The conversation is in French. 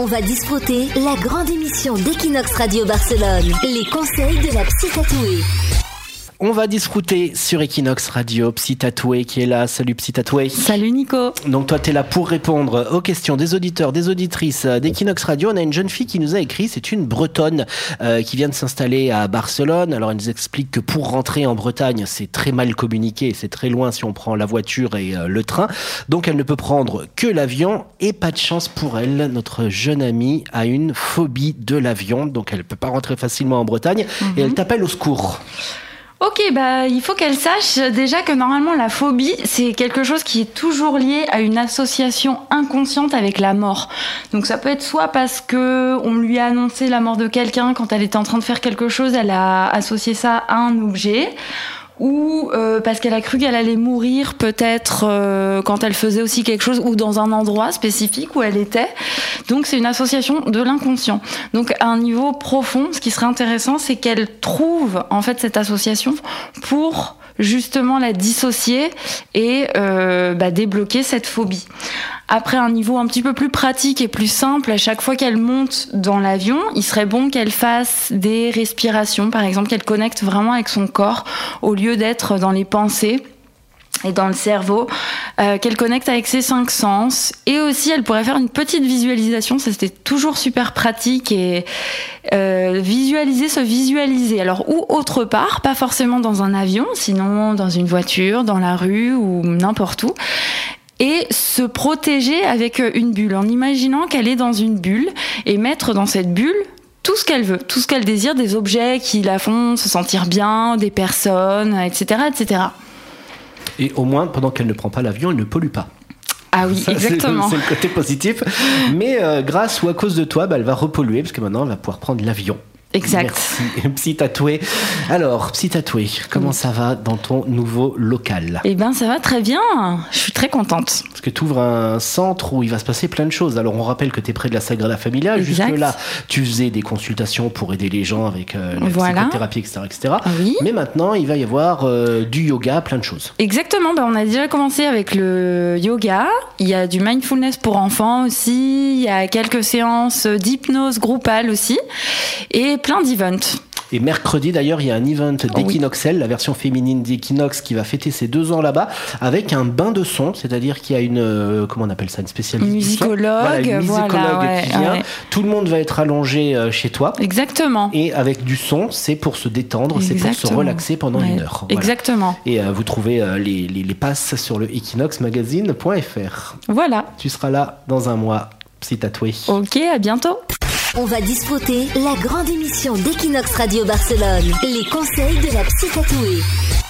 On va disputer la grande émission d'Equinox Radio Barcelone, les conseils de la psy tatouée. On va discuter sur Equinox Radio, Psy Tatoué qui est là. Salut Psy Tatoué. Salut Nico. Donc toi, tu es là pour répondre aux questions des auditeurs, des auditrices d'Equinox Radio. On a une jeune fille qui nous a écrit, c'est une Bretonne euh, qui vient de s'installer à Barcelone. Alors elle nous explique que pour rentrer en Bretagne, c'est très mal communiqué, c'est très loin si on prend la voiture et euh, le train. Donc elle ne peut prendre que l'avion et pas de chance pour elle. Notre jeune amie a une phobie de l'avion, donc elle ne peut pas rentrer facilement en Bretagne et elle t'appelle au secours. Ok, bah il faut qu'elle sache déjà que normalement la phobie c'est quelque chose qui est toujours lié à une association inconsciente avec la mort. Donc ça peut être soit parce que on lui a annoncé la mort de quelqu'un quand elle était en train de faire quelque chose, elle a associé ça à un objet ou euh, parce qu'elle a cru qu'elle allait mourir peut-être euh, quand elle faisait aussi quelque chose ou dans un endroit spécifique où elle était. Donc c'est une association de l'inconscient. Donc à un niveau profond, ce qui serait intéressant, c'est qu'elle trouve en fait cette association pour justement la dissocier et euh, bah, débloquer cette phobie. Après un niveau un petit peu plus pratique et plus simple, à chaque fois qu'elle monte dans l'avion, il serait bon qu'elle fasse des respirations, par exemple qu'elle connecte vraiment avec son corps au lieu d'être dans les pensées et dans le cerveau, euh, qu'elle connecte avec ses cinq sens. Et aussi, elle pourrait faire une petite visualisation, ça c'était toujours super pratique, et euh, visualiser, se visualiser. Alors, ou autre part, pas forcément dans un avion, sinon dans une voiture, dans la rue ou n'importe où et se protéger avec une bulle, en imaginant qu'elle est dans une bulle et mettre dans cette bulle tout ce qu'elle veut, tout ce qu'elle désire, des objets qui la font se sentir bien, des personnes, etc., etc. Et au moins, pendant qu'elle ne prend pas l'avion, elle ne pollue pas. Ah oui, exactement. C'est le côté positif. Mais euh, grâce ou à cause de toi, bah, elle va repolluer parce que maintenant, elle va pouvoir prendre l'avion. Exact. Merci, Psy Tatoué. Alors, Psy Tatoué, comment ça va dans ton nouveau local? Eh bien, ça va très bien. Je suis très contente. Parce que tu ouvres un centre où il va se passer plein de choses. Alors, on rappelle que tu es près de la Sagrada Familia. Jusque-là, tu faisais des consultations pour aider les gens avec euh, la Voilà. psychothérapie, etc. etc. Oui. Mais maintenant, il va y avoir euh, du yoga, plein de choses. Exactement, bah, on a déjà commencé avec le yoga, il y a du mindfulness pour enfants aussi, il y a quelques séances d'hypnose groupale aussi, et plein d'events. Et mercredi, d'ailleurs, il y a un event Oh oui. d'Equinoxel, la version féminine d'Equinox, qui va fêter ses deux ans là-bas, avec un bain de son, c'est-à-dire qu'il y a une, euh, comment on appelle ça, une spécialiste musicologue, voilà, une voilà, musicologue ouais, qui vient. ouais. Tout le monde va être allongé euh, chez toi. Exactement. Et avec du son, c'est pour se détendre, c'est pour se relaxer pendant Ouais, une heure. Voilà. Exactement. Et euh, vous trouvez les, les, les passes sur le equinoxmagazine.fr. Voilà. Tu seras là dans un mois, psy tatoué. Ok, à bientôt. On va disputer la grande émission d'Equinox Radio Barcelone, les conseils de la psy tatouée.